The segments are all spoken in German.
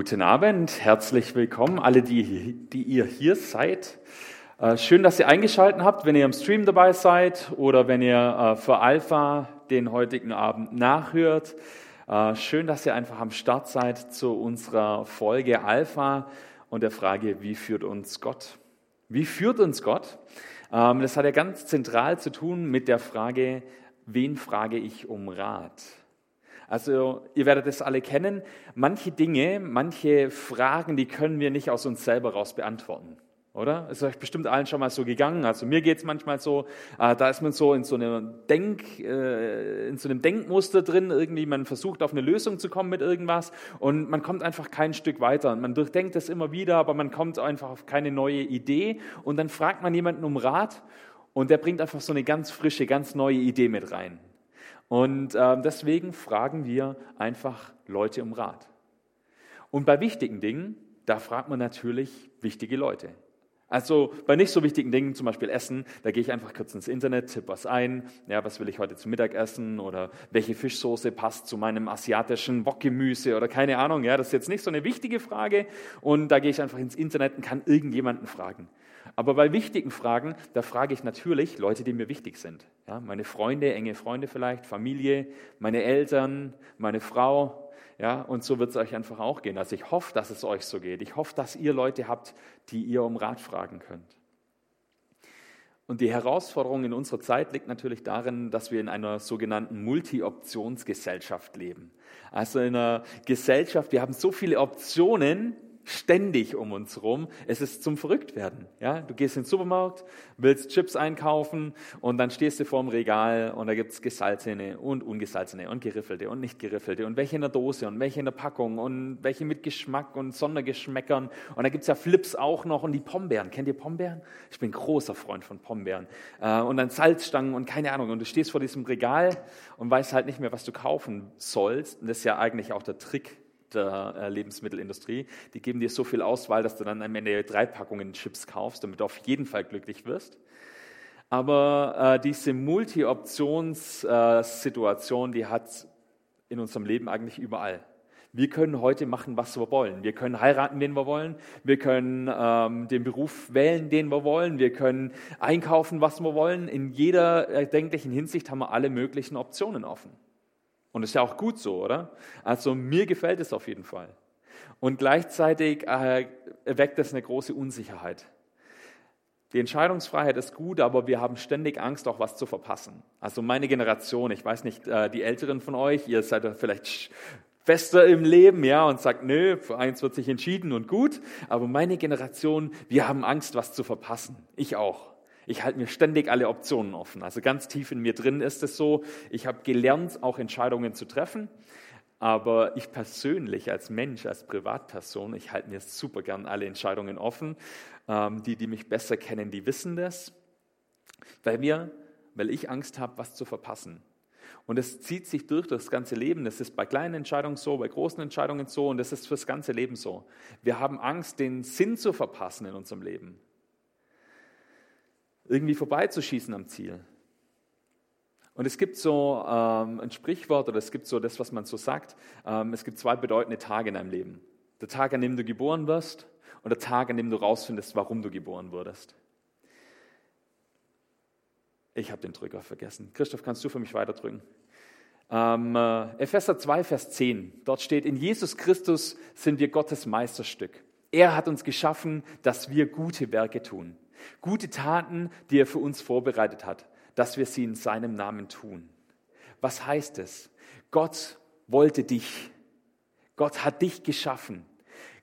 Guten Abend, herzlich willkommen, alle, die, die ihr hier seid. Äh, schön, dass ihr eingeschaltet habt, wenn ihr im Stream dabei seid oder wenn ihr äh, für Alpha den heutigen Abend nachhört. Äh, schön, dass ihr einfach am Start seid zu unserer Folge Alpha und der Frage, wie führt uns Gott? Wie führt uns Gott? Ähm, das hat ja ganz zentral zu tun mit der Frage, wen frage ich um Rat? Also ihr werdet es alle kennen. Manche Dinge, manche Fragen, die können wir nicht aus uns selber raus beantworten. Oder? Ist euch bestimmt allen schon mal so gegangen. Also mir geht es manchmal so, äh, da ist man so in so, einem Denk, äh, in so einem Denkmuster drin, irgendwie man versucht auf eine Lösung zu kommen mit irgendwas und man kommt einfach kein Stück weiter. Man durchdenkt es immer wieder, aber man kommt einfach auf keine neue Idee und dann fragt man jemanden um Rat und der bringt einfach so eine ganz frische, ganz neue Idee mit rein. Und äh, deswegen fragen wir einfach Leute um Rat. Und bei wichtigen Dingen, da fragt man natürlich wichtige Leute. Also bei nicht so wichtigen Dingen, zum Beispiel Essen, da gehe ich einfach kurz ins Internet, tippe was ein, ja, was will ich heute zum Mittag essen oder welche Fischsoße passt zu meinem asiatischen Wokgemüse oder keine Ahnung, ja, das ist jetzt nicht so eine wichtige Frage und da gehe ich einfach ins Internet und kann irgendjemanden fragen. Aber bei wichtigen Fragen, da frage ich natürlich Leute, die mir wichtig sind. Ja, meine Freunde, enge Freunde vielleicht, Familie, meine Eltern, meine Frau. Ja, und so wird es euch einfach auch gehen. Also ich hoffe, dass es euch so geht. Ich hoffe, dass ihr Leute habt, die ihr um Rat fragen könnt. Und die Herausforderung in unserer Zeit liegt natürlich darin, dass wir in einer sogenannten Multi-Optionsgesellschaft leben. Also in einer Gesellschaft, wir haben so viele Optionen, ständig um uns rum. Es ist zum Verrücktwerden. Ja? Du gehst in den Supermarkt, willst Chips einkaufen und dann stehst du vor dem Regal und da gibt es gesalzene und ungesalzene und geriffelte und nicht geriffelte und welche in der Dose und welche in der Packung und welche mit Geschmack und Sondergeschmäckern. Und da gibt es ja Flips auch noch und die Pombeeren. Kennt ihr Pombeeren? Ich bin großer Freund von Pombeeren. Äh, und dann Salzstangen und keine Ahnung. Und du stehst vor diesem Regal und weißt halt nicht mehr, was du kaufen sollst. Und das ist ja eigentlich auch der Trick der äh, Lebensmittelindustrie. Die geben dir so viel Auswahl, dass du dann am Ende drei Packungen Chips kaufst, damit du auf jeden Fall glücklich wirst. Aber äh, diese Multi-Options-Situation, äh, die hat in unserem Leben eigentlich überall. Wir können heute machen, was wir wollen. Wir können heiraten, den wir wollen. Wir können ähm, den Beruf wählen, den wir wollen. Wir können einkaufen, was wir wollen. In jeder erdenklichen Hinsicht haben wir alle möglichen Optionen offen. Und ist ja auch gut so, oder? Also mir gefällt es auf jeden Fall. Und gleichzeitig äh, erweckt das eine große Unsicherheit. Die Entscheidungsfreiheit ist gut, aber wir haben ständig Angst, auch was zu verpassen. Also meine Generation, ich weiß nicht, äh, die Älteren von euch, ihr seid vielleicht fester im Leben, ja, und sagt, nö, eins wird sich entschieden und gut. Aber meine Generation, wir haben Angst, was zu verpassen. Ich auch. Ich halte mir ständig alle Optionen offen. Also ganz tief in mir drin ist es so, ich habe gelernt, auch Entscheidungen zu treffen. Aber ich persönlich als Mensch, als Privatperson, ich halte mir super gern alle Entscheidungen offen. Ähm, die, die mich besser kennen, die wissen das. Weil mir, weil ich Angst habe, was zu verpassen. Und es zieht sich durch das ganze Leben. Das ist bei kleinen Entscheidungen so, bei großen Entscheidungen so und das ist fürs ganze Leben so. Wir haben Angst, den Sinn zu verpassen in unserem Leben irgendwie vorbeizuschießen am Ziel. Und es gibt so ähm, ein Sprichwort oder es gibt so das, was man so sagt. Ähm, es gibt zwei bedeutende Tage in deinem Leben. Der Tag, an dem du geboren wirst und der Tag, an dem du rausfindest, warum du geboren wurdest. Ich habe den Drücker vergessen. Christoph, kannst du für mich weiterdrücken? Ähm, äh, Epheser 2, Vers 10. Dort steht, in Jesus Christus sind wir Gottes Meisterstück. Er hat uns geschaffen, dass wir gute Werke tun. Gute Taten, die er für uns vorbereitet hat, dass wir sie in seinem Namen tun. Was heißt es? Gott wollte dich. Gott hat dich geschaffen.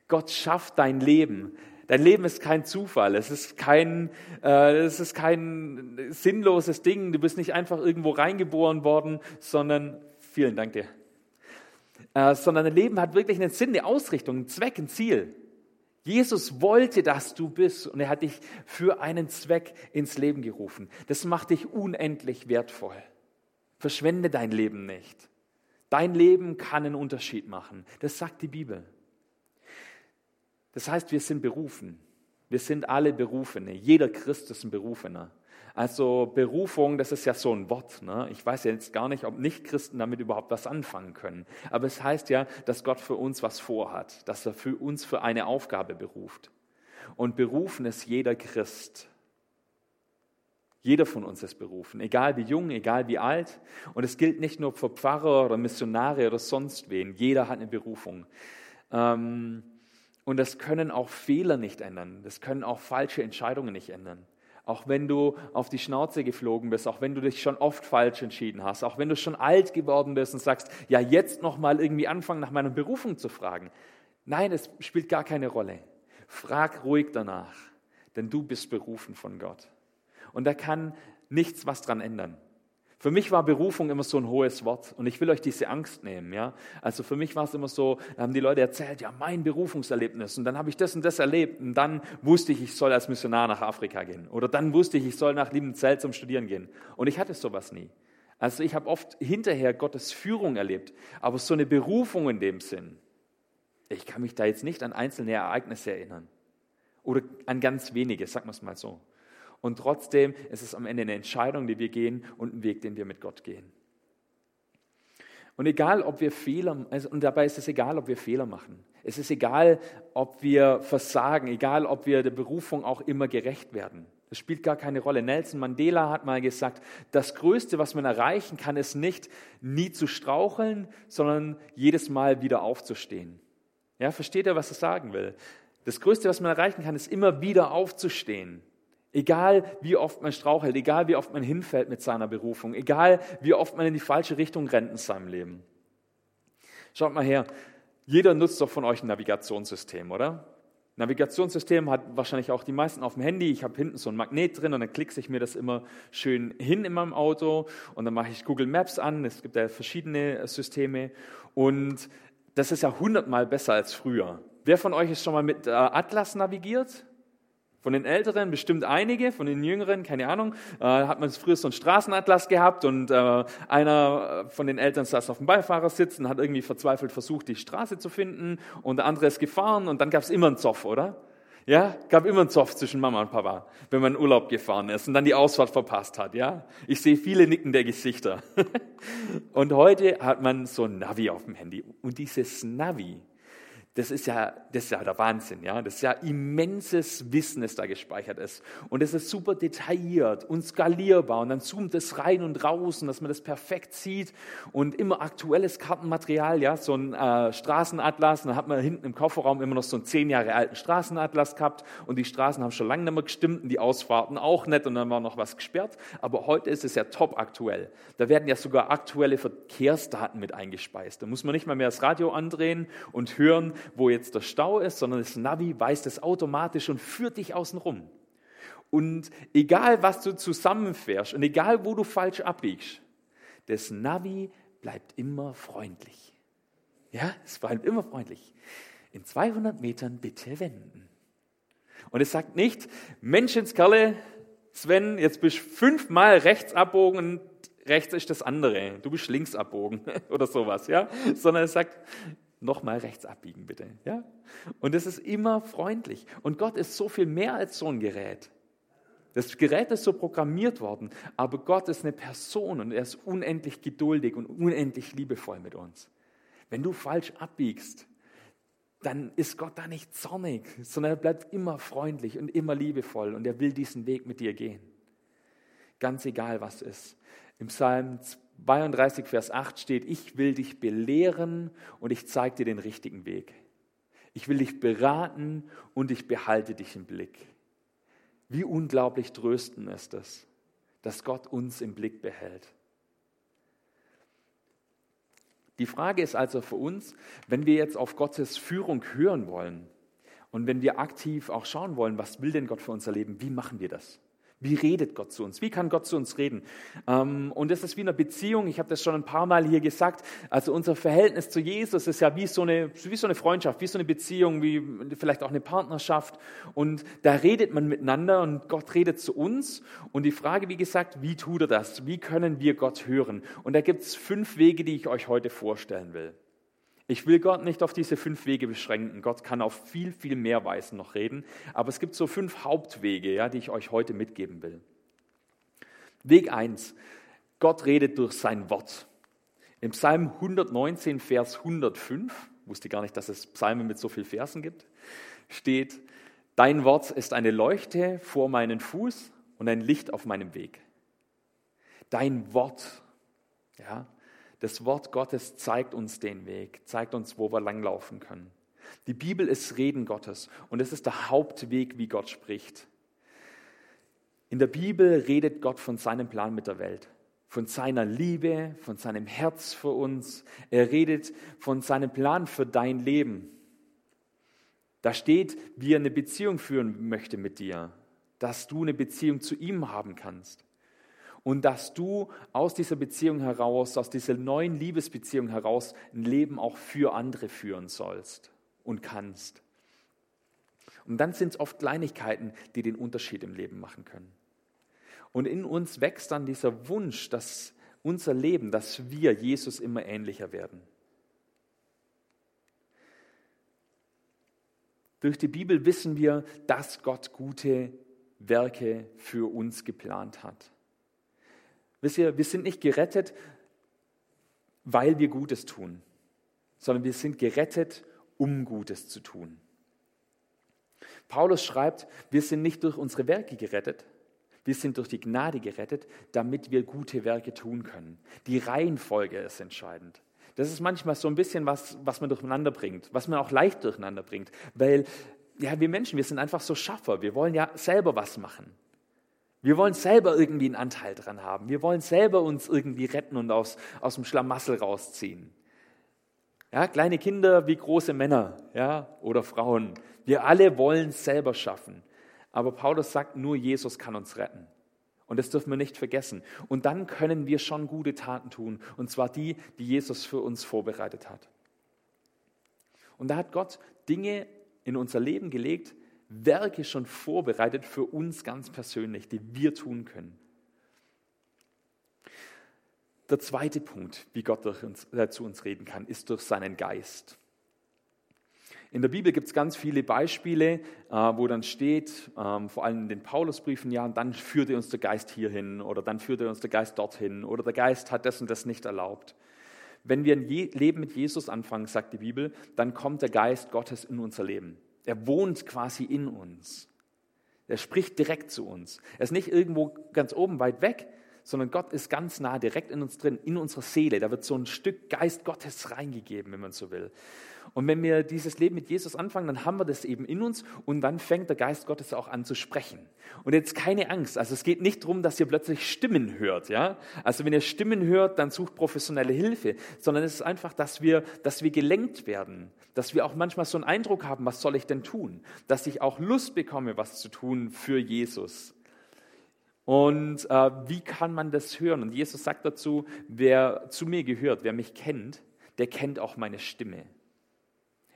Gott schafft dein Leben. Dein Leben ist kein Zufall. Es ist kein, äh, es ist kein sinnloses Ding. Du bist nicht einfach irgendwo reingeboren worden, sondern, vielen Dank dir, äh, sondern dein Leben hat wirklich einen Sinn, eine Ausrichtung, einen Zweck, ein Ziel. Jesus wollte, dass du bist und er hat dich für einen Zweck ins Leben gerufen. Das macht dich unendlich wertvoll. Verschwende dein Leben nicht. Dein Leben kann einen Unterschied machen. Das sagt die Bibel. Das heißt, wir sind berufen. Wir sind alle Berufene. Jeder Christ ist ein Berufener. Also Berufung, das ist ja so ein Wort. Ne? Ich weiß ja jetzt gar nicht, ob Nichtchristen damit überhaupt was anfangen können. Aber es heißt ja, dass Gott für uns was vorhat, dass er für uns für eine Aufgabe beruft. Und berufen ist jeder Christ. Jeder von uns ist berufen, egal wie jung, egal wie alt. Und es gilt nicht nur für Pfarrer oder Missionare oder sonst wen. Jeder hat eine Berufung. Ähm, und das können auch Fehler nicht ändern. Das können auch falsche Entscheidungen nicht ändern. Auch wenn du auf die Schnauze geflogen bist, auch wenn du dich schon oft falsch entschieden hast, auch wenn du schon alt geworden bist und sagst, ja, jetzt noch mal irgendwie anfangen, nach meiner Berufung zu fragen. Nein, es spielt gar keine Rolle. Frag ruhig danach, denn du bist berufen von Gott. Und da kann nichts was dran ändern. Für mich war Berufung immer so ein hohes Wort und ich will euch diese Angst nehmen. Ja? Also für mich war es immer so, da haben die Leute erzählt, ja, mein Berufungserlebnis und dann habe ich das und das erlebt und dann wusste ich, ich soll als Missionar nach Afrika gehen oder dann wusste ich, ich soll nach Liebenzell zum Studieren gehen und ich hatte sowas nie. Also ich habe oft hinterher Gottes Führung erlebt, aber so eine Berufung in dem Sinn, ich kann mich da jetzt nicht an einzelne Ereignisse erinnern oder an ganz wenige, sagen wir es mal so. Und trotzdem ist es am Ende eine Entscheidung, die wir gehen und ein Weg, den wir mit Gott gehen. Und egal, ob wir Fehler, also, und dabei ist es egal, ob wir Fehler machen. Es ist egal, ob wir versagen, egal, ob wir der Berufung auch immer gerecht werden. Das spielt gar keine Rolle. Nelson Mandela hat mal gesagt, das Größte, was man erreichen kann, ist nicht nie zu straucheln, sondern jedes Mal wieder aufzustehen. Ja, versteht ihr, was er sagen will? Das Größte, was man erreichen kann, ist immer wieder aufzustehen. Egal wie oft man strauchelt, egal wie oft man hinfällt mit seiner Berufung, egal wie oft man in die falsche Richtung rennt in seinem Leben. Schaut mal her, jeder nutzt doch von euch ein Navigationssystem, oder? Navigationssystem hat wahrscheinlich auch die meisten auf dem Handy. Ich habe hinten so ein Magnet drin und dann klicke ich mir das immer schön hin in meinem Auto und dann mache ich Google Maps an. Es gibt ja verschiedene Systeme und das ist ja hundertmal besser als früher. Wer von euch ist schon mal mit äh, Atlas navigiert? Von den Älteren bestimmt einige, von den Jüngeren, keine Ahnung, äh, hat man früher so einen Straßenatlas gehabt und äh, einer von den Eltern saß auf dem Beifahrersitz und hat irgendwie verzweifelt versucht, die Straße zu finden und der andere ist gefahren und dann gab es immer einen Zoff, oder? Ja, gab immer einen Zoff zwischen Mama und Papa, wenn man in Urlaub gefahren ist und dann die Ausfahrt verpasst hat, ja? Ich sehe viele nickende Gesichter. und heute hat man so ein Navi auf dem Handy und dieses Navi, das ist ja, das ist ja der Wahnsinn, ja. Das ist ja immenses Wissen, das da gespeichert ist. Und es ist super detailliert und skalierbar. Und dann zoomt es rein und raus und dass man das perfekt sieht. Und immer aktuelles Kartenmaterial, ja. So ein äh, Straßenatlas. Und dann hat man hinten im Kofferraum immer noch so einen zehn Jahre alten Straßenatlas gehabt. Und die Straßen haben schon lange nicht mehr gestimmt und die Ausfahrten auch nicht. Und dann war noch was gesperrt. Aber heute ist es ja top aktuell. Da werden ja sogar aktuelle Verkehrsdaten mit eingespeist. Da muss man nicht mal mehr das Radio andrehen und hören, wo jetzt der Stau ist, sondern das Navi weiß das automatisch und führt dich außen rum. Und egal, was du zusammenfährst und egal, wo du falsch abbiegst, das Navi bleibt immer freundlich. Ja, es bleibt immer freundlich. In 200 Metern bitte wenden. Und es sagt nicht, Menschenskerle, Sven, jetzt bist du fünfmal rechts abbogen und rechts ist das andere. Du bist links abbogen oder sowas, ja? Sondern es sagt, nochmal rechts abbiegen, bitte. Ja? Und es ist immer freundlich. Und Gott ist so viel mehr als so ein Gerät. Das Gerät ist so programmiert worden, aber Gott ist eine Person und er ist unendlich geduldig und unendlich liebevoll mit uns. Wenn du falsch abbiegst, dann ist Gott da nicht zornig, sondern er bleibt immer freundlich und immer liebevoll und er will diesen Weg mit dir gehen. Ganz egal, was ist. Im Psalm 32, Vers 8 steht, ich will dich belehren und ich zeige dir den richtigen Weg. Ich will dich beraten und ich behalte dich im Blick. Wie unglaublich tröstend ist es, dass Gott uns im Blick behält. Die Frage ist also für uns, wenn wir jetzt auf Gottes Führung hören wollen und wenn wir aktiv auch schauen wollen, was will denn Gott für unser Leben, wie machen wir das? Wie redet Gott zu uns? Wie kann Gott zu uns reden? Ähm, und das ist wie eine Beziehung. Ich habe das schon ein paar Mal hier gesagt. Also unser Verhältnis zu Jesus ist ja wie so eine, wie so eine Freundschaft, wie so eine Beziehung, wie vielleicht auch eine Partnerschaft. Und da redet man miteinander und Gott redet zu uns. Und die Frage, wie gesagt, wie tut er das? Wie können wir Gott hören? Und da gibt es fünf Wege, die ich euch heute vorstellen will. Ich will Gott nicht auf diese fünf Wege beschränken. Gott kann auf viel, viel mehr Weisen noch reden. Aber es gibt so fünf Hauptwege, ja, die ich euch heute mitgeben will. Weg 1. Gott redet durch sein Wort. Im Psalm 119, Vers 105, wusste gar nicht, dass es Psalme mit so vielen Versen gibt, steht, Dein Wort ist eine Leuchte vor meinen Fuß und ein Licht auf meinem Weg. Dein Wort, ja, das Wort Gottes zeigt uns den Weg, zeigt uns, wo wir langlaufen können. Die Bibel ist Reden Gottes und es ist der Hauptweg, wie Gott spricht. In der Bibel redet Gott von seinem Plan mit der Welt, von seiner Liebe, von seinem Herz für uns. Er redet von seinem Plan für dein Leben. Da steht, wie er eine Beziehung führen möchte mit dir, dass du eine Beziehung zu ihm haben kannst und dass du aus dieser Beziehung heraus, aus dieser neuen Liebesbeziehung heraus ein Leben auch für andere führen sollst und kannst. Und dann sind es oft Kleinigkeiten, die den Unterschied im Leben machen können. Und in uns wächst dann dieser Wunsch, dass unser Leben, dass wir Jesus immer ähnlicher werden. Durch die Bibel wissen wir, dass Gott gute Werke für uns geplant hat. Wisst ihr, wir sind nicht gerettet, weil wir Gutes tun, sondern wir sind gerettet, um Gutes zu tun. Paulus schreibt, wir sind nicht durch unsere Werke gerettet, wir sind durch die Gnade gerettet, damit wir gute Werke tun können. Die Reihenfolge ist entscheidend. Das ist manchmal so ein bisschen was, was man durcheinander bringt, was man auch leicht durcheinander bringt, weil ja, wir Menschen, wir sind einfach so Schaffer. Wir wollen ja selber was machen. Wir wollen selber irgendwie einen Anteil dran haben. Wir wollen selber uns irgendwie retten und aus, aus dem Schlamassel rausziehen. Ja, kleine Kinder wie große Männer ja, oder Frauen. Wir alle wollen selber schaffen. Aber Paulus sagt, nur Jesus kann uns retten. Und das dürfen wir nicht vergessen. Und dann können wir schon gute Taten tun. Und zwar die, die Jesus für uns vorbereitet hat. Und da hat Gott Dinge in unser Leben gelegt, Werke schon vorbereitet für uns ganz persönlich, die wir tun können. Der zweite Punkt, wie Gott uns, äh, zu uns reden kann, ist durch seinen Geist. In der Bibel gibt es ganz viele Beispiele, äh, wo dann steht, ähm, vor allem in den Paulusbriefen, ja, dann führte uns der Geist hierhin oder dann führte uns der Geist dorthin oder der Geist hat das und das nicht erlaubt. Wenn wir ein Leben mit Jesus anfangen, sagt die Bibel, dann kommt der Geist Gottes in unser Leben. Er wohnt quasi in uns. Er spricht direkt zu uns. Er ist nicht irgendwo ganz oben weit weg, sondern Gott ist ganz nah, direkt in uns drin, in unserer Seele. Da wird so ein Stück Geist Gottes reingegeben, wenn man so will. Und wenn wir dieses Leben mit Jesus anfangen, dann haben wir das eben in uns und dann fängt der Geist Gottes auch an zu sprechen. Und jetzt keine Angst, also es geht nicht darum, dass ihr plötzlich Stimmen hört, ja? Also wenn ihr Stimmen hört, dann sucht professionelle Hilfe, sondern es ist einfach, dass wir, dass wir gelenkt werden, dass wir auch manchmal so einen Eindruck haben, was soll ich denn tun? Dass ich auch Lust bekomme, was zu tun für Jesus. Und äh, wie kann man das hören? Und Jesus sagt dazu, wer zu mir gehört, wer mich kennt, der kennt auch meine Stimme.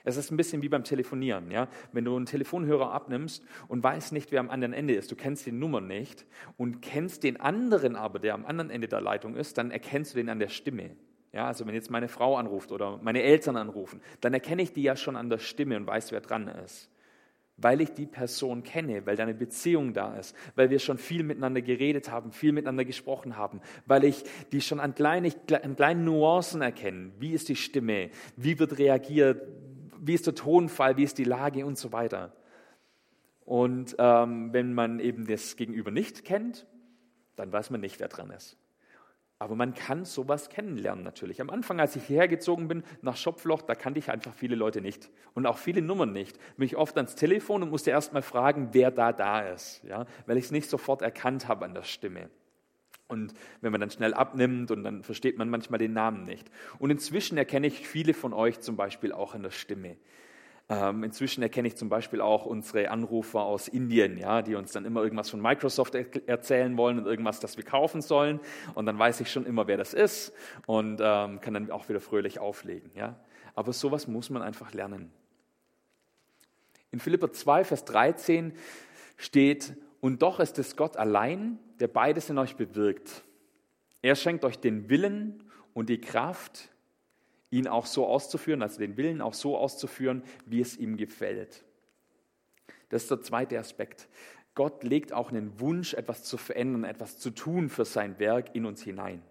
Es ist ein bisschen wie beim Telefonieren. Ja? Wenn du einen Telefonhörer abnimmst und weißt nicht, wer am anderen Ende ist, du kennst die Nummer nicht und kennst den anderen aber, der am anderen Ende der Leitung ist, dann erkennst du den an der Stimme. Ja, also wenn jetzt meine Frau anruft oder meine Eltern anrufen, dann erkenne ich die ja schon an der Stimme und weiß, wer dran ist. Weil ich die Person kenne, weil da eine Beziehung da ist, weil wir schon viel miteinander geredet haben, viel miteinander gesprochen haben, weil ich die schon an, kleine, an kleinen Nuancen erkenne. Wie ist die Stimme? Wie wird reagiert? Wie ist der Tonfall, wie ist die Lage und so weiter. Und ähm, wenn man eben das Gegenüber nicht kennt, dann weiß man nicht, wer dran ist. Aber man kann sowas kennenlernen natürlich. Am Anfang, als ich hierher gezogen bin, nach Schopfloch, da kannte ich einfach viele Leute nicht und auch viele Nummern nicht. Bin ich oft ans Telefon und musste erst mal fragen, wer da da ist, ja? weil ich es nicht sofort erkannt habe an der Stimme. Und wenn man dann schnell abnimmt und dann versteht man manchmal den Namen nicht. Und inzwischen erkenne ich viele von euch zum Beispiel auch an der Stimme. Ähm, inzwischen erkenne ich zum Beispiel auch unsere Anrufer aus Indien, ja, die uns dann immer irgendwas von Microsoft er erzählen wollen und irgendwas, das wir kaufen sollen. Und dann weiß ich schon immer, wer das ist und ähm, kann dann auch wieder fröhlich auflegen. Ja. Aber sowas muss man einfach lernen. In Philippa 2, Vers 13 steht, und doch ist es Gott allein, der beides in euch bewirkt. Er schenkt euch den Willen und die Kraft, ihn auch so auszuführen, also den Willen auch so auszuführen, wie es ihm gefällt. Das ist der zweite Aspekt. Gott legt auch einen Wunsch, etwas zu verändern, etwas zu tun für sein Werk in uns hinein.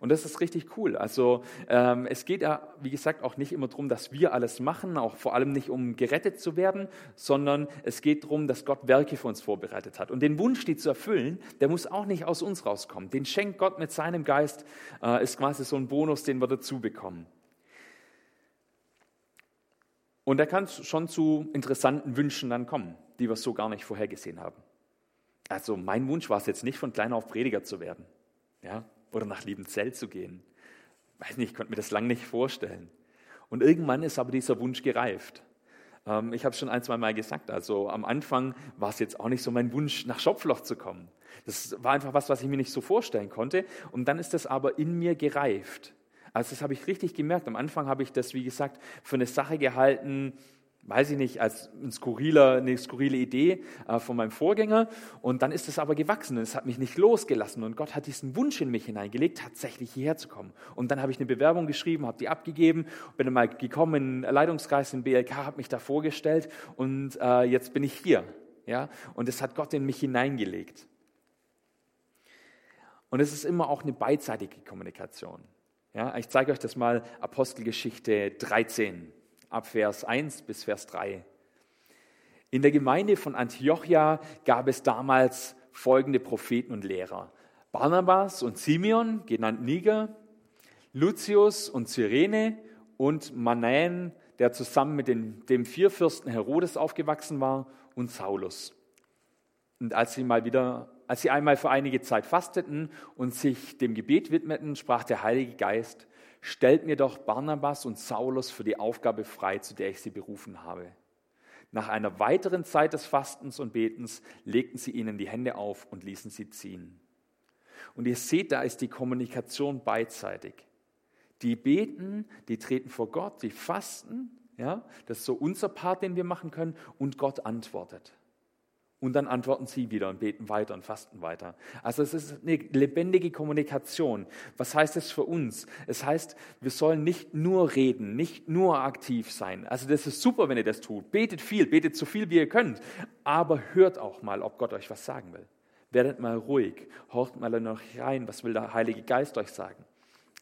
Und das ist richtig cool. Also ähm, es geht ja, wie gesagt, auch nicht immer darum, dass wir alles machen, auch vor allem nicht um gerettet zu werden, sondern es geht darum, dass Gott Werke für uns vorbereitet hat. Und den Wunsch, die zu erfüllen, der muss auch nicht aus uns rauskommen. Den schenkt Gott mit seinem Geist, äh, ist quasi so ein Bonus, den wir dazu bekommen. Und da kann es schon zu interessanten Wünschen dann kommen, die wir so gar nicht vorhergesehen haben. Also mein Wunsch war es jetzt nicht, von klein auf Prediger zu werden. Ja, oder nach Liebenzell zu gehen. Weiß nicht, ich konnte mir das lange nicht vorstellen. Und irgendwann ist aber dieser Wunsch gereift. Ähm, ich habe es schon ein, zwei Mal gesagt. Also am Anfang war es jetzt auch nicht so mein Wunsch, nach Schopfloch zu kommen. Das war einfach was, was ich mir nicht so vorstellen konnte. Und dann ist das aber in mir gereift. Also das habe ich richtig gemerkt. Am Anfang habe ich das, wie gesagt, für eine Sache gehalten, weiß ich nicht, als ein skurriler, eine skurrile Idee äh, von meinem Vorgänger. Und dann ist es aber gewachsen und es hat mich nicht losgelassen. Und Gott hat diesen Wunsch in mich hineingelegt, tatsächlich hierher zu kommen. Und dann habe ich eine Bewerbung geschrieben, habe die abgegeben, bin dann mal gekommen in Leitungskreis in BLK, habe mich da vorgestellt und äh, jetzt bin ich hier. Ja? Und es hat Gott in mich hineingelegt. Und es ist immer auch eine beidseitige Kommunikation. Ja? Ich zeige euch das mal, Apostelgeschichte 13 ab Vers 1 bis Vers 3. In der Gemeinde von Antiochia gab es damals folgende Propheten und Lehrer. Barnabas und Simeon, genannt Niger, Lucius und Cyrene und Manaen, der zusammen mit den, dem Vierfürsten Herodes aufgewachsen war, und Saulus. Und als sie mal wieder, als sie einmal für einige Zeit fasteten und sich dem Gebet widmeten, sprach der Heilige Geist, stellt mir doch Barnabas und Saulus für die Aufgabe frei, zu der ich sie berufen habe. Nach einer weiteren Zeit des Fastens und Betens legten sie ihnen die Hände auf und ließen sie ziehen. Und ihr seht, da ist die Kommunikation beidseitig. Die beten, die treten vor Gott, die fasten, ja, das ist so unser Part, den wir machen können, und Gott antwortet. Und dann antworten sie wieder und beten weiter und fasten weiter. Also es ist eine lebendige Kommunikation. Was heißt das für uns? Es heißt, wir sollen nicht nur reden, nicht nur aktiv sein. Also das ist super, wenn ihr das tut. Betet viel, betet so viel, wie ihr könnt. Aber hört auch mal, ob Gott euch was sagen will. Werdet mal ruhig, horcht mal noch rein, was will der Heilige Geist euch sagen.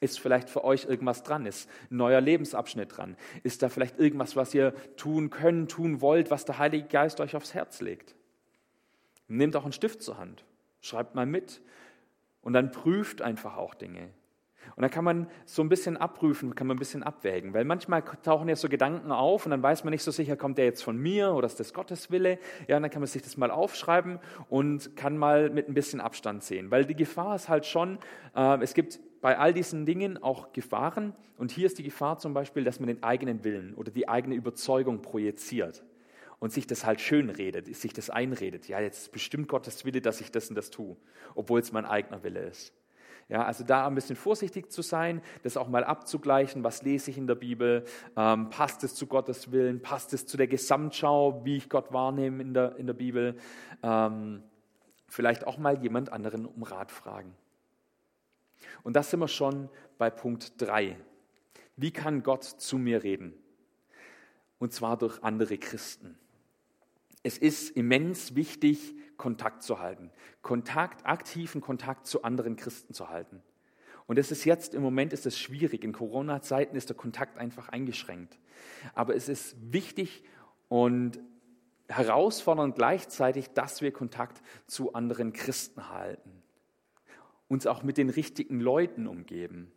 Ist vielleicht für euch irgendwas dran? Ist ein neuer Lebensabschnitt dran? Ist da vielleicht irgendwas, was ihr tun könnt, tun wollt, was der Heilige Geist euch aufs Herz legt? Nehmt auch einen Stift zur Hand, schreibt mal mit. Und dann prüft einfach auch Dinge. Und dann kann man so ein bisschen abprüfen, kann man ein bisschen abwägen, weil manchmal tauchen ja so Gedanken auf und dann weiß man nicht so sicher, kommt der jetzt von mir oder ist das Gottes Wille? Ja, und dann kann man sich das mal aufschreiben und kann mal mit ein bisschen Abstand sehen, weil die Gefahr ist halt schon, äh, es gibt bei all diesen Dingen auch Gefahren. Und hier ist die Gefahr zum Beispiel, dass man den eigenen Willen oder die eigene Überzeugung projiziert und sich das halt schön redet, sich das einredet. Ja, jetzt ist bestimmt Gottes Wille, dass ich das und das tue, obwohl es mein eigener Wille ist. Ja, also da ein bisschen vorsichtig zu sein, das auch mal abzugleichen, was lese ich in der Bibel, ähm, passt es zu Gottes Willen, passt es zu der Gesamtschau, wie ich Gott wahrnehme in der, in der Bibel. Ähm, vielleicht auch mal jemand anderen um Rat fragen. Und das sind wir schon bei Punkt 3. Wie kann Gott zu mir reden? Und zwar durch andere Christen es ist immens wichtig, Kontakt zu halten. Kontakt, aktiven Kontakt zu anderen Christen zu halten. Und es ist jetzt, im Moment ist es schwierig. In Corona-Zeiten ist der Kontakt einfach eingeschränkt. Aber es ist wichtig und herausfordernd gleichzeitig, dass wir Kontakt zu anderen Christen halten. Uns auch mit den richtigen Leuten umgeben.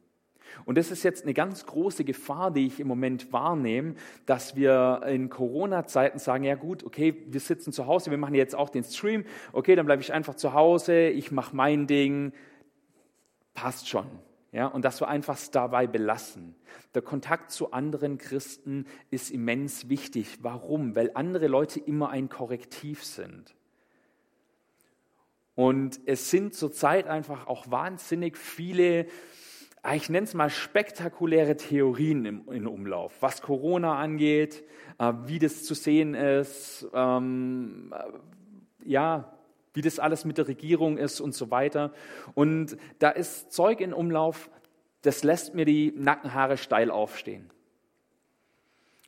Und das ist jetzt eine ganz große Gefahr, die ich im Moment wahrnehme, dass wir in Corona-Zeiten sagen, ja gut, okay, wir sitzen zu Hause, wir machen jetzt auch den Stream, okay, dann bleibe ich einfach zu Hause, ich mache mein Ding, passt schon. Ja, und dass wir einfach dabei belassen. Der Kontakt zu anderen Christen ist immens wichtig. Warum? Weil andere Leute immer ein Korrektiv sind. Und es sind zurzeit einfach auch wahnsinnig viele ich nenne es mal spektakuläre Theorien im, in Umlauf, was Corona angeht, äh, wie das zu sehen ist, ähm, äh, ja, wie das alles mit der Regierung ist und so weiter. Und da ist Zeug in Umlauf, das lässt mir die Nackenhaare steil aufstehen.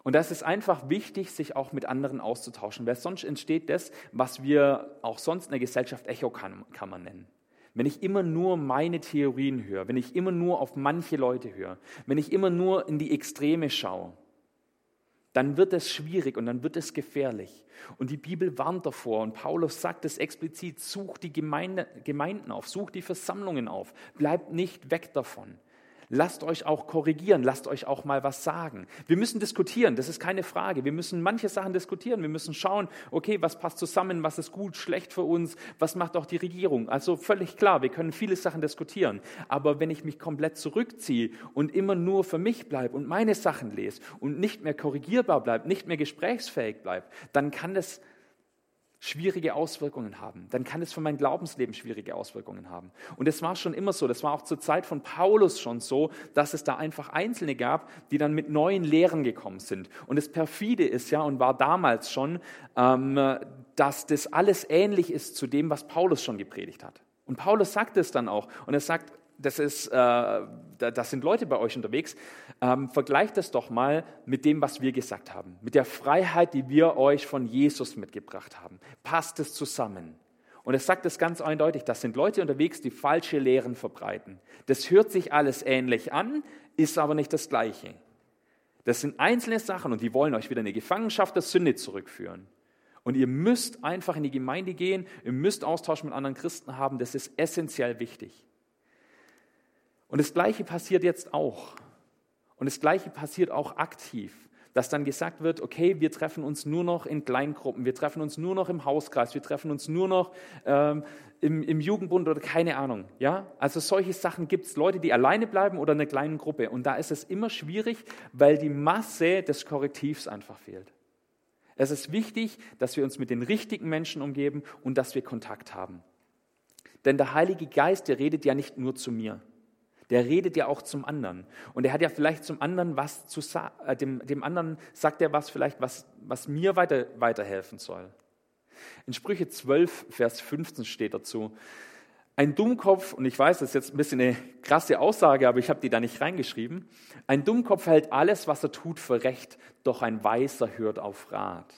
Und das ist einfach wichtig, sich auch mit anderen auszutauschen, weil sonst entsteht das, was wir auch sonst in der Gesellschaft Echokammer nennen. Wenn ich immer nur meine Theorien höre, wenn ich immer nur auf manche Leute höre, wenn ich immer nur in die Extreme schaue, dann wird es schwierig und dann wird es gefährlich. Und die Bibel warnt davor und Paulus sagt es explizit, such die Gemeinde, Gemeinden auf, such die Versammlungen auf, bleibt nicht weg davon. Lasst euch auch korrigieren, lasst euch auch mal was sagen. Wir müssen diskutieren, das ist keine Frage. Wir müssen manche Sachen diskutieren. Wir müssen schauen, okay, was passt zusammen, was ist gut, schlecht für uns, was macht auch die Regierung. Also völlig klar, wir können viele Sachen diskutieren. Aber wenn ich mich komplett zurückziehe und immer nur für mich bleibe und meine Sachen lese und nicht mehr korrigierbar bleibt, nicht mehr gesprächsfähig bleibt, dann kann das schwierige Auswirkungen haben. Dann kann es für mein Glaubensleben schwierige Auswirkungen haben. Und es war schon immer so, das war auch zur Zeit von Paulus schon so, dass es da einfach Einzelne gab, die dann mit neuen Lehren gekommen sind. Und das perfide ist ja und war damals schon, ähm, dass das alles ähnlich ist zu dem, was Paulus schon gepredigt hat. Und Paulus sagt es dann auch. Und er sagt, das, ist, äh, das sind Leute bei euch unterwegs, ähm, vergleicht das doch mal mit dem, was wir gesagt haben, mit der Freiheit, die wir euch von Jesus mitgebracht haben. Passt es zusammen? Und es sagt es ganz eindeutig, das sind Leute unterwegs, die falsche Lehren verbreiten. Das hört sich alles ähnlich an, ist aber nicht das Gleiche. Das sind einzelne Sachen und die wollen euch wieder in die Gefangenschaft der Sünde zurückführen. Und ihr müsst einfach in die Gemeinde gehen, ihr müsst Austausch mit anderen Christen haben, das ist essentiell wichtig. Und das Gleiche passiert jetzt auch. Und das Gleiche passiert auch aktiv, dass dann gesagt wird, okay, wir treffen uns nur noch in Kleingruppen, wir treffen uns nur noch im Hauskreis, wir treffen uns nur noch ähm, im, im, Jugendbund oder keine Ahnung. Ja? Also solche Sachen gibt es, Leute, die alleine bleiben oder in einer kleinen Gruppe. Und da ist es immer schwierig, weil die Masse des Korrektivs einfach fehlt. Es ist wichtig, dass wir uns mit den richtigen Menschen umgeben und dass wir Kontakt haben. Denn der Heilige Geist, der redet ja nicht nur zu mir der redet ja auch zum anderen. Und er hat ja vielleicht zum anderen was zu äh, dem, dem anderen sagt er was vielleicht, was, was mir weiter, weiterhelfen soll. In Sprüche 12, Vers 15 steht dazu, ein Dummkopf, und ich weiß, das ist jetzt ein bisschen eine krasse Aussage, aber ich habe die da nicht reingeschrieben, ein Dummkopf hält alles, was er tut, für recht, doch ein Weiser hört auf Rat.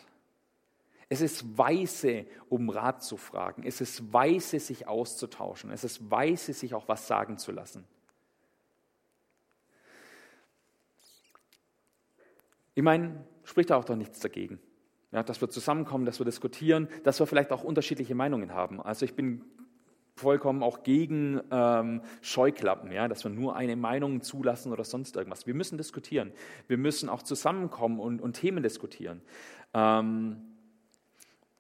Es ist weise, um Rat zu fragen. Es ist weise, sich auszutauschen. Es ist weise, sich auch was sagen zu lassen. Ich meine, spricht da auch doch nichts dagegen. Ja, dass wir zusammenkommen, dass wir diskutieren, dass wir vielleicht auch unterschiedliche Meinungen haben. Also ich bin vollkommen auch gegen ähm, Scheuklappen, ja, dass wir nur eine Meinung zulassen oder sonst irgendwas. Wir müssen diskutieren. Wir müssen auch zusammenkommen und, und Themen diskutieren. Ähm,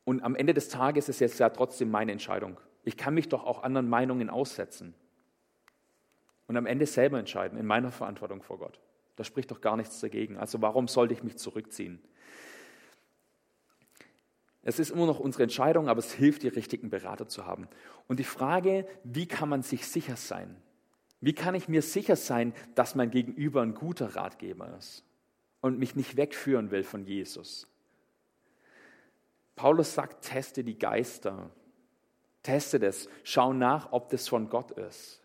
und am Ende des Tages ist es ja trotzdem meine Entscheidung. Ich kann mich doch auch anderen Meinungen aussetzen und am Ende selber entscheiden, in meiner Verantwortung vor Gott. Da spricht doch gar nichts dagegen. Also warum sollte ich mich zurückziehen? Es ist immer noch unsere Entscheidung, aber es hilft, die richtigen Berater zu haben. Und die Frage, wie kann man sich sicher sein? Wie kann ich mir sicher sein, dass mein Gegenüber ein guter Ratgeber ist und mich nicht wegführen will von Jesus? Paulus sagt, teste die Geister. Teste das. Schau nach, ob das von Gott ist.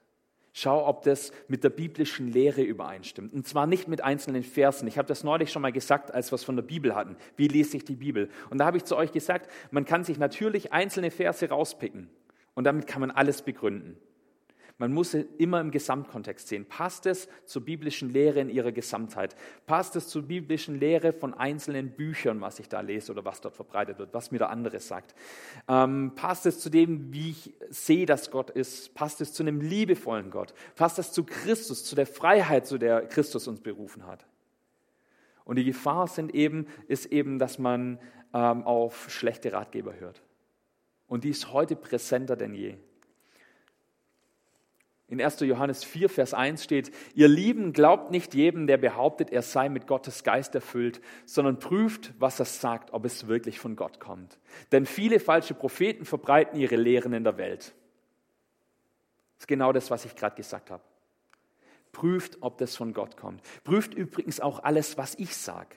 Schau, ob das mit der biblischen Lehre übereinstimmt. Und zwar nicht mit einzelnen Versen. Ich habe das neulich schon mal gesagt, als wir es von der Bibel hatten. Wie lese ich die Bibel? Und da habe ich zu euch gesagt, man kann sich natürlich einzelne Verse rauspicken. Und damit kann man alles begründen. Man muss immer im Gesamtkontext sehen. Passt es zur biblischen Lehre in ihrer Gesamtheit? Passt es zur biblischen Lehre von einzelnen Büchern, was ich da lese oder was dort verbreitet wird, was mir der andere sagt? Ähm, passt es zu dem, wie ich sehe, dass Gott ist? Passt es zu einem liebevollen Gott? Passt es zu Christus, zu der Freiheit, zu der Christus uns berufen hat? Und die Gefahr sind eben, ist eben, dass man ähm, auf schlechte Ratgeber hört. Und die ist heute präsenter denn je. In 1. Johannes 4, Vers 1 steht, ihr Lieben, glaubt nicht jedem, der behauptet, er sei mit Gottes Geist erfüllt, sondern prüft, was er sagt, ob es wirklich von Gott kommt. Denn viele falsche Propheten verbreiten ihre Lehren in der Welt. Das ist genau das, was ich gerade gesagt habe. Prüft, ob das von Gott kommt. Prüft übrigens auch alles, was ich sage.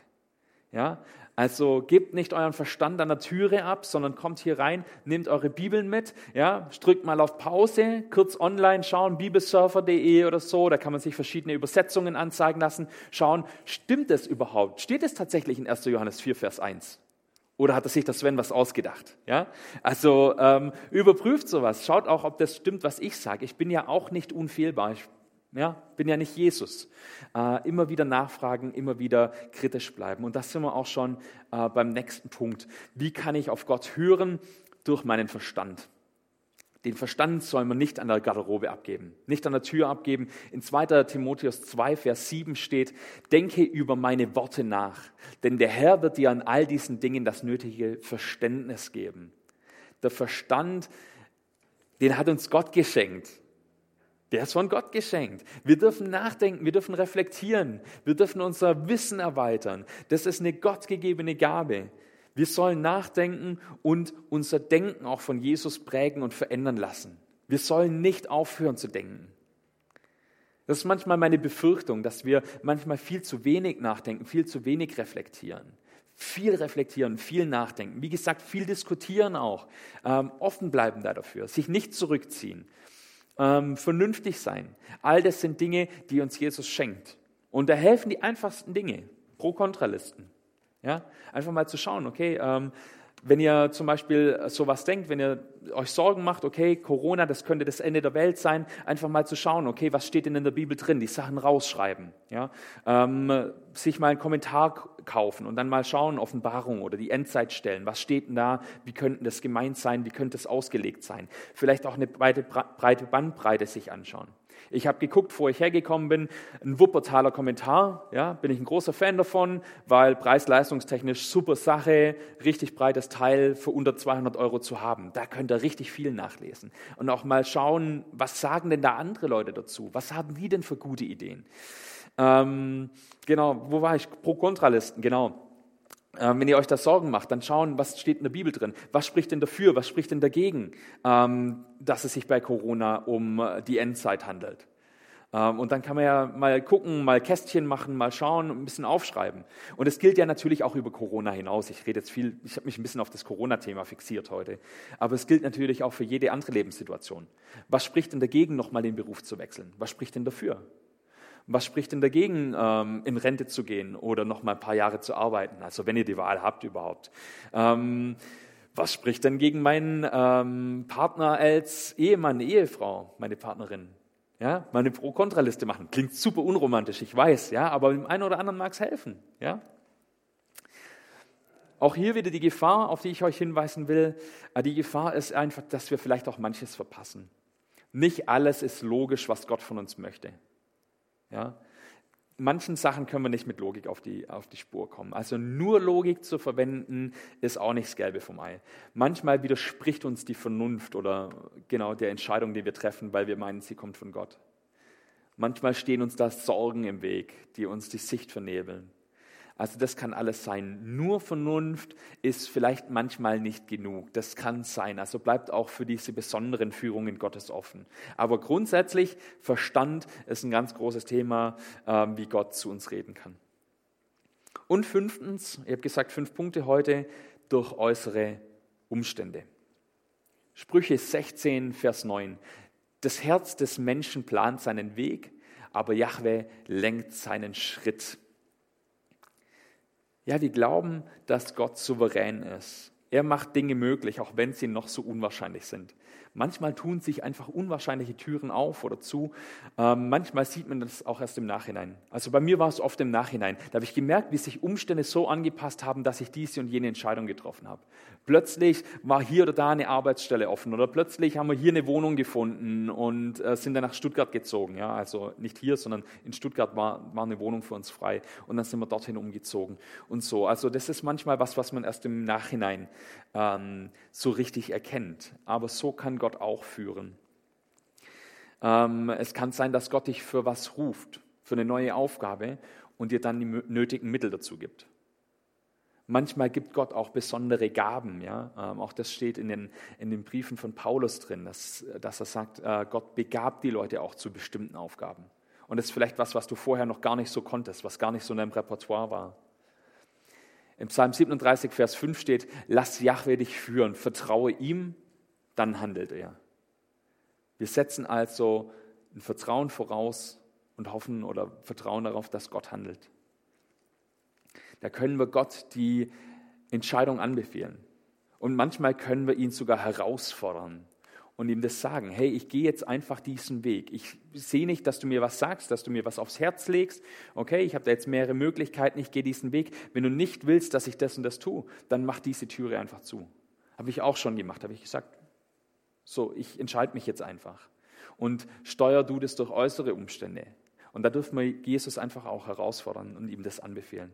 Ja, also gebt nicht euren Verstand an der Türe ab, sondern kommt hier rein, nehmt eure Bibeln mit, ja, drückt mal auf Pause, kurz online schauen, bibelsurfer.de oder so, da kann man sich verschiedene Übersetzungen anzeigen lassen, schauen, stimmt es überhaupt? Steht es tatsächlich in 1. Johannes 4, Vers 1? Oder hat sich das Sven was ausgedacht? Ja? Also ähm, überprüft sowas, schaut auch, ob das stimmt, was ich sage. Ich bin ja auch nicht unfehlbar. Ich ja, bin ja nicht Jesus. Äh, immer wieder nachfragen, immer wieder kritisch bleiben. Und das sind wir auch schon äh, beim nächsten Punkt. Wie kann ich auf Gott hören? Durch meinen Verstand. Den Verstand soll man nicht an der Garderobe abgeben, nicht an der Tür abgeben. In 2. Timotheus 2, Vers 7 steht, denke über meine Worte nach, denn der Herr wird dir an all diesen Dingen das nötige Verständnis geben. Der Verstand, den hat uns Gott geschenkt. Der ist von Gott geschenkt. Wir dürfen nachdenken, wir dürfen reflektieren, wir dürfen unser Wissen erweitern. Das ist eine gottgegebene Gabe. Wir sollen nachdenken und unser Denken auch von Jesus prägen und verändern lassen. Wir sollen nicht aufhören zu denken. Das ist manchmal meine Befürchtung, dass wir manchmal viel zu wenig nachdenken, viel zu wenig reflektieren. Viel reflektieren, viel nachdenken. Wie gesagt, viel diskutieren auch. Ähm, offen bleiben da dafür, sich nicht zurückziehen ähm, vernünftig sein. All das sind Dinge, die uns Jesus schenkt. Und da helfen die einfachsten Dinge, Pro-Kontralisten. Ja? Einfach mal zu schauen, okay, ähm, wenn ihr zum Beispiel sowas denkt, wenn ihr euch Sorgen macht, okay, Corona, das könnte das Ende der Welt sein, einfach mal zu schauen, okay, was steht denn in der Bibel drin, die Sachen rausschreiben, ja, ähm, sich mal einen Kommentar kaufen und dann mal schauen, Offenbarung oder die Endzeit stellen, was steht denn da, wie könnte das gemeint sein, wie könnte es ausgelegt sein, vielleicht auch eine breite, breite Bandbreite sich anschauen. Ich habe geguckt, wo ich hergekommen bin, ein Wuppertaler Kommentar, ja, bin ich ein großer Fan davon, weil preis-leistungstechnisch super Sache, richtig breites Teil für unter 200 Euro zu haben. Da könnt ihr richtig viel nachlesen und auch mal schauen, was sagen denn da andere Leute dazu? Was haben die denn für gute Ideen? Ähm, genau, wo war ich? Pro-Kontralisten, genau. Ähm, wenn ihr euch da Sorgen macht, dann schauen, was steht in der Bibel drin. Was spricht denn dafür, was spricht denn dagegen, ähm, dass es sich bei Corona um äh, die Endzeit handelt. Ähm, und dann kann man ja mal gucken, mal Kästchen machen, mal schauen, ein bisschen aufschreiben. Und es gilt ja natürlich auch über Corona hinaus. Ich rede jetzt viel, ich habe mich ein bisschen auf das Corona-Thema fixiert heute. Aber es gilt natürlich auch für jede andere Lebenssituation. Was spricht denn dagegen, nochmal den Beruf zu wechseln? Was spricht denn dafür? Was spricht denn dagegen, ähm, in Rente zu gehen oder noch mal ein paar Jahre zu arbeiten? Also wenn ihr die Wahl habt überhaupt. Ähm, was spricht denn gegen meinen ähm, Partner als Ehemann, Ehefrau, meine Partnerin? Ja, meine Pro-Kontra-Liste machen. Klingt super unromantisch, ich weiß, ja, aber dem einen oder anderen mag es helfen, ja. Auch hier wieder die Gefahr, auf die ich euch hinweisen will. Äh, die Gefahr ist einfach, dass wir vielleicht auch manches verpassen. Nicht alles ist logisch, was Gott von uns möchte. Ja? Manchen Sachen können wir nicht mit Logik auf die, auf die Spur kommen. Also nur Logik zu verwenden, ist auch nicht das Gelbe vom Ei. Manchmal widerspricht uns die Vernunft oder genau der Entscheidung, die wir treffen, weil wir meinen, sie kommt von Gott. Manchmal stehen uns da Sorgen im Weg, die uns die Sicht vernebeln. Also das kann alles sein. Nur Vernunft ist vielleicht manchmal nicht genug. Das kann sein. Also bleibt auch für diese besonderen Führungen Gottes offen. Aber grundsätzlich, Verstand ist ein ganz großes Thema, ähm, wie Gott zu uns reden kann. Und fünftens, ich habe gesagt, fünf Punkte heute, durch äußere Umstände. Sprüche 16, Vers 9. Das Herz des Menschen plant seinen Weg, aber Jahwe lenkt seinen Schritt. Ja, wir glauben, dass Gott souverän ist. Er macht Dinge möglich, auch wenn sie noch so unwahrscheinlich sind. Manchmal tun sich einfach unwahrscheinliche Türen auf oder zu. Ähm, manchmal sieht man das auch erst im Nachhinein. Also bei mir war es oft im Nachhinein. Da habe ich gemerkt, wie sich Umstände so angepasst haben, dass ich diese und jene Entscheidung getroffen habe. Plötzlich war hier oder da eine Arbeitsstelle offen oder plötzlich haben wir hier eine Wohnung gefunden und äh, sind dann nach Stuttgart gezogen. Ja, also nicht hier, sondern in Stuttgart war, war eine Wohnung für uns frei und dann sind wir dorthin umgezogen und so. Also das ist manchmal was, was man erst im Nachhinein ähm, so richtig erkennt. Aber so kann Gott auch führen. Ähm, es kann sein, dass Gott dich für was ruft, für eine neue Aufgabe und dir dann die nötigen Mittel dazu gibt. Manchmal gibt Gott auch besondere Gaben. Ja? Ähm, auch das steht in den, in den Briefen von Paulus drin, dass, dass er sagt, äh, Gott begabt die Leute auch zu bestimmten Aufgaben. Und das ist vielleicht was, was du vorher noch gar nicht so konntest, was gar nicht so in deinem Repertoire war. Im Psalm 37, Vers 5 steht, lass Jahwe dich führen, vertraue ihm, dann handelt er. Wir setzen also ein Vertrauen voraus und hoffen oder vertrauen darauf, dass Gott handelt. Da können wir Gott die Entscheidung anbefehlen. Und manchmal können wir ihn sogar herausfordern und ihm das sagen. Hey, ich gehe jetzt einfach diesen Weg. Ich sehe nicht, dass du mir was sagst, dass du mir was aufs Herz legst. Okay, ich habe da jetzt mehrere Möglichkeiten, ich gehe diesen Weg. Wenn du nicht willst, dass ich das und das tue, dann mach diese Türe einfach zu. Habe ich auch schon gemacht, habe ich gesagt. So, ich entscheide mich jetzt einfach. Und steuer du das durch äußere Umstände. Und da dürfen wir Jesus einfach auch herausfordern und ihm das anbefehlen.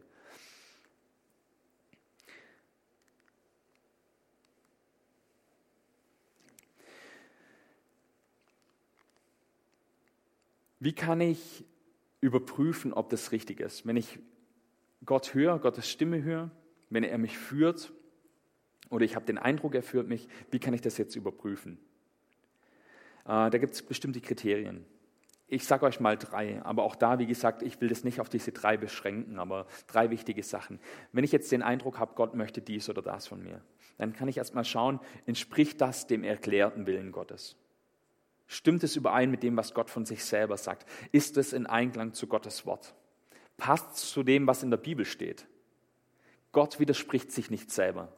Wie kann ich überprüfen, ob das richtig ist? Wenn ich Gott höre, Gottes Stimme höre, wenn er mich führt oder ich habe den Eindruck, er führt mich, wie kann ich das jetzt überprüfen? Äh, da gibt es bestimmte Kriterien. Ich sage euch mal drei, aber auch da, wie gesagt, ich will das nicht auf diese drei beschränken, aber drei wichtige Sachen. Wenn ich jetzt den Eindruck habe, Gott möchte dies oder das von mir, dann kann ich erstmal schauen, entspricht das dem erklärten Willen Gottes? Stimmt es überein mit dem, was Gott von sich selber sagt? Ist es in Einklang zu Gottes Wort? Passt es zu dem, was in der Bibel steht? Gott widerspricht sich nicht selber.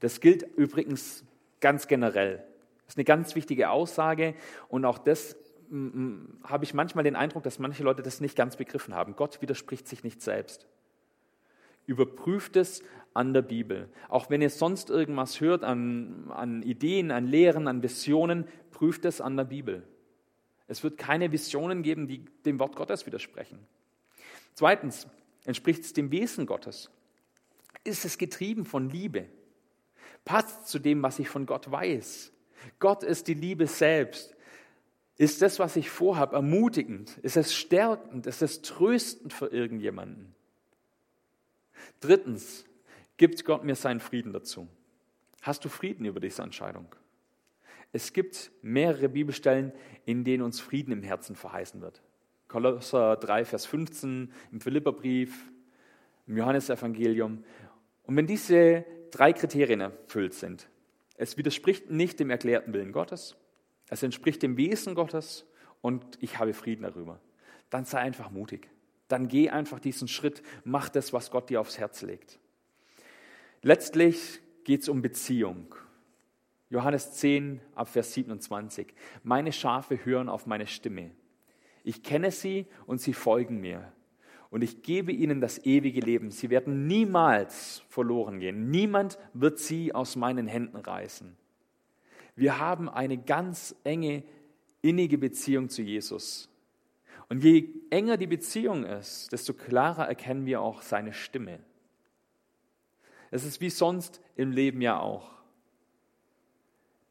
Das gilt übrigens ganz generell. Das ist eine ganz wichtige Aussage und auch das habe ich manchmal den Eindruck, dass manche Leute das nicht ganz begriffen haben. Gott widerspricht sich nicht selbst. Überprüft es an der Bibel. Auch wenn ihr sonst irgendwas hört an, an Ideen, an Lehren, an Visionen, prüft es an der Bibel. Es wird keine Visionen geben, die dem Wort Gottes widersprechen. Zweitens, entspricht es dem Wesen Gottes? Ist es getrieben von Liebe? Passt zu dem, was ich von Gott weiß? Gott ist die Liebe selbst. Ist das, was ich vorhabe, ermutigend? Ist es stärkend? Ist es tröstend für irgendjemanden? Drittens, gibt Gott mir seinen Frieden dazu? Hast du Frieden über diese Entscheidung? Es gibt mehrere Bibelstellen, in denen uns Frieden im Herzen verheißen wird. Kolosser 3, Vers 15, im Philipperbrief, im Johannesevangelium. Und wenn diese drei Kriterien erfüllt sind, es widerspricht nicht dem erklärten Willen Gottes, es entspricht dem Wesen Gottes und ich habe Frieden darüber, dann sei einfach mutig dann geh einfach diesen Schritt, mach das, was Gott dir aufs Herz legt. Letztlich geht es um Beziehung. Johannes 10 ab Vers 27. Meine Schafe hören auf meine Stimme. Ich kenne sie und sie folgen mir. Und ich gebe ihnen das ewige Leben. Sie werden niemals verloren gehen. Niemand wird sie aus meinen Händen reißen. Wir haben eine ganz enge, innige Beziehung zu Jesus. Und je enger die Beziehung ist, desto klarer erkennen wir auch seine Stimme. Es ist wie sonst im Leben ja auch.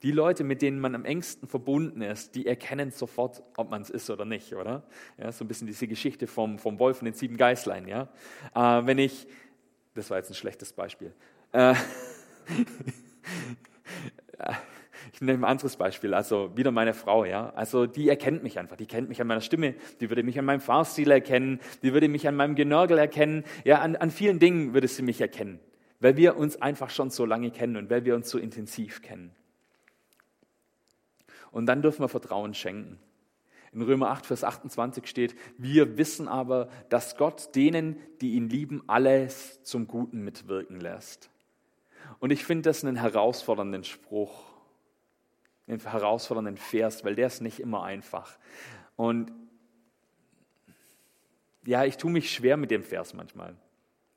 Die Leute, mit denen man am engsten verbunden ist, die erkennen sofort, ob man es ist oder nicht, oder? Ja, so ein bisschen diese Geschichte vom, vom Wolf und den sieben Geißlein. Ja? Äh, wenn ich, das war jetzt ein schlechtes Beispiel. Äh, Ich nehme ein anderes Beispiel, also wieder meine Frau, ja. Also die erkennt mich einfach, die kennt mich an meiner Stimme, die würde mich an meinem Fahrstil erkennen, die würde mich an meinem Genörgel erkennen, ja, an, an vielen Dingen würde sie mich erkennen, weil wir uns einfach schon so lange kennen und weil wir uns so intensiv kennen. Und dann dürfen wir Vertrauen schenken. In Römer 8, Vers 28 steht, wir wissen aber, dass Gott denen, die ihn lieben, alles zum Guten mitwirken lässt. Und ich finde das einen herausfordernden Spruch den herausfordernden Vers, weil der ist nicht immer einfach. Und ja, ich tue mich schwer mit dem Vers manchmal.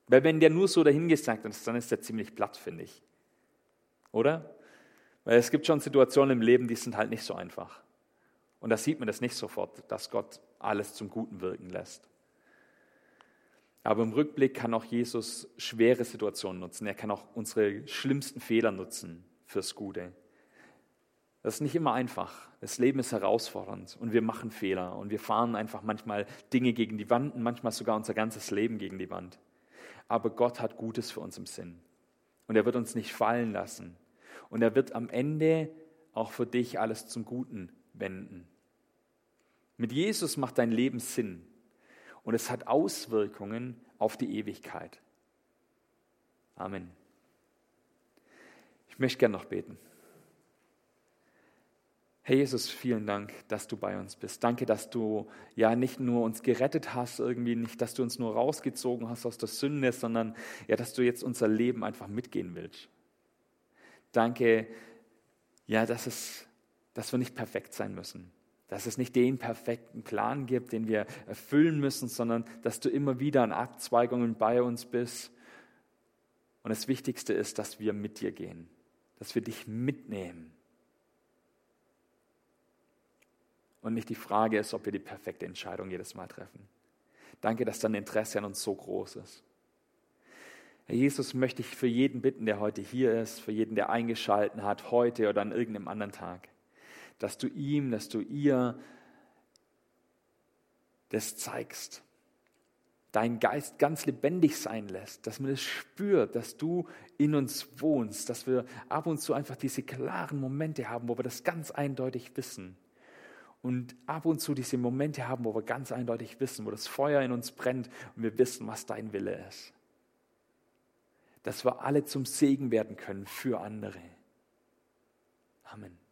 Weil wenn der nur so dahingesagt ist, dann ist der ziemlich platt, finde ich. Oder? Weil es gibt schon Situationen im Leben, die sind halt nicht so einfach. Und da sieht man das nicht sofort, dass Gott alles zum Guten wirken lässt. Aber im Rückblick kann auch Jesus schwere Situationen nutzen. Er kann auch unsere schlimmsten Fehler nutzen fürs Gute. Das ist nicht immer einfach. Das Leben ist herausfordernd und wir machen Fehler und wir fahren einfach manchmal Dinge gegen die Wand und manchmal sogar unser ganzes Leben gegen die Wand. Aber Gott hat Gutes für uns im Sinn und er wird uns nicht fallen lassen und er wird am Ende auch für dich alles zum Guten wenden. Mit Jesus macht dein Leben Sinn und es hat Auswirkungen auf die Ewigkeit. Amen. Ich möchte gerne noch beten. Herr Jesus, vielen Dank, dass du bei uns bist. Danke, dass du ja nicht nur uns gerettet hast, irgendwie nicht, dass du uns nur rausgezogen hast aus der Sünde, sondern ja, dass du jetzt unser Leben einfach mitgehen willst. Danke, ja, dass es, dass wir nicht perfekt sein müssen, dass es nicht den perfekten Plan gibt, den wir erfüllen müssen, sondern dass du immer wieder an Abzweigungen bei uns bist. Und das Wichtigste ist, dass wir mit dir gehen, dass wir dich mitnehmen und nicht die Frage ist, ob wir die perfekte Entscheidung jedes Mal treffen. Danke, dass dein Interesse an uns so groß ist. Herr Jesus, möchte ich für jeden bitten, der heute hier ist, für jeden, der eingeschalten hat, heute oder an irgendeinem anderen Tag, dass du ihm, dass du ihr das zeigst, dein Geist ganz lebendig sein lässt, dass man es spürt, dass du in uns wohnst, dass wir ab und zu einfach diese klaren Momente haben, wo wir das ganz eindeutig wissen und ab und zu diese Momente haben, wo wir ganz eindeutig wissen, wo das Feuer in uns brennt und wir wissen, was dein Wille ist. Dass wir alle zum Segen werden können für andere. Amen.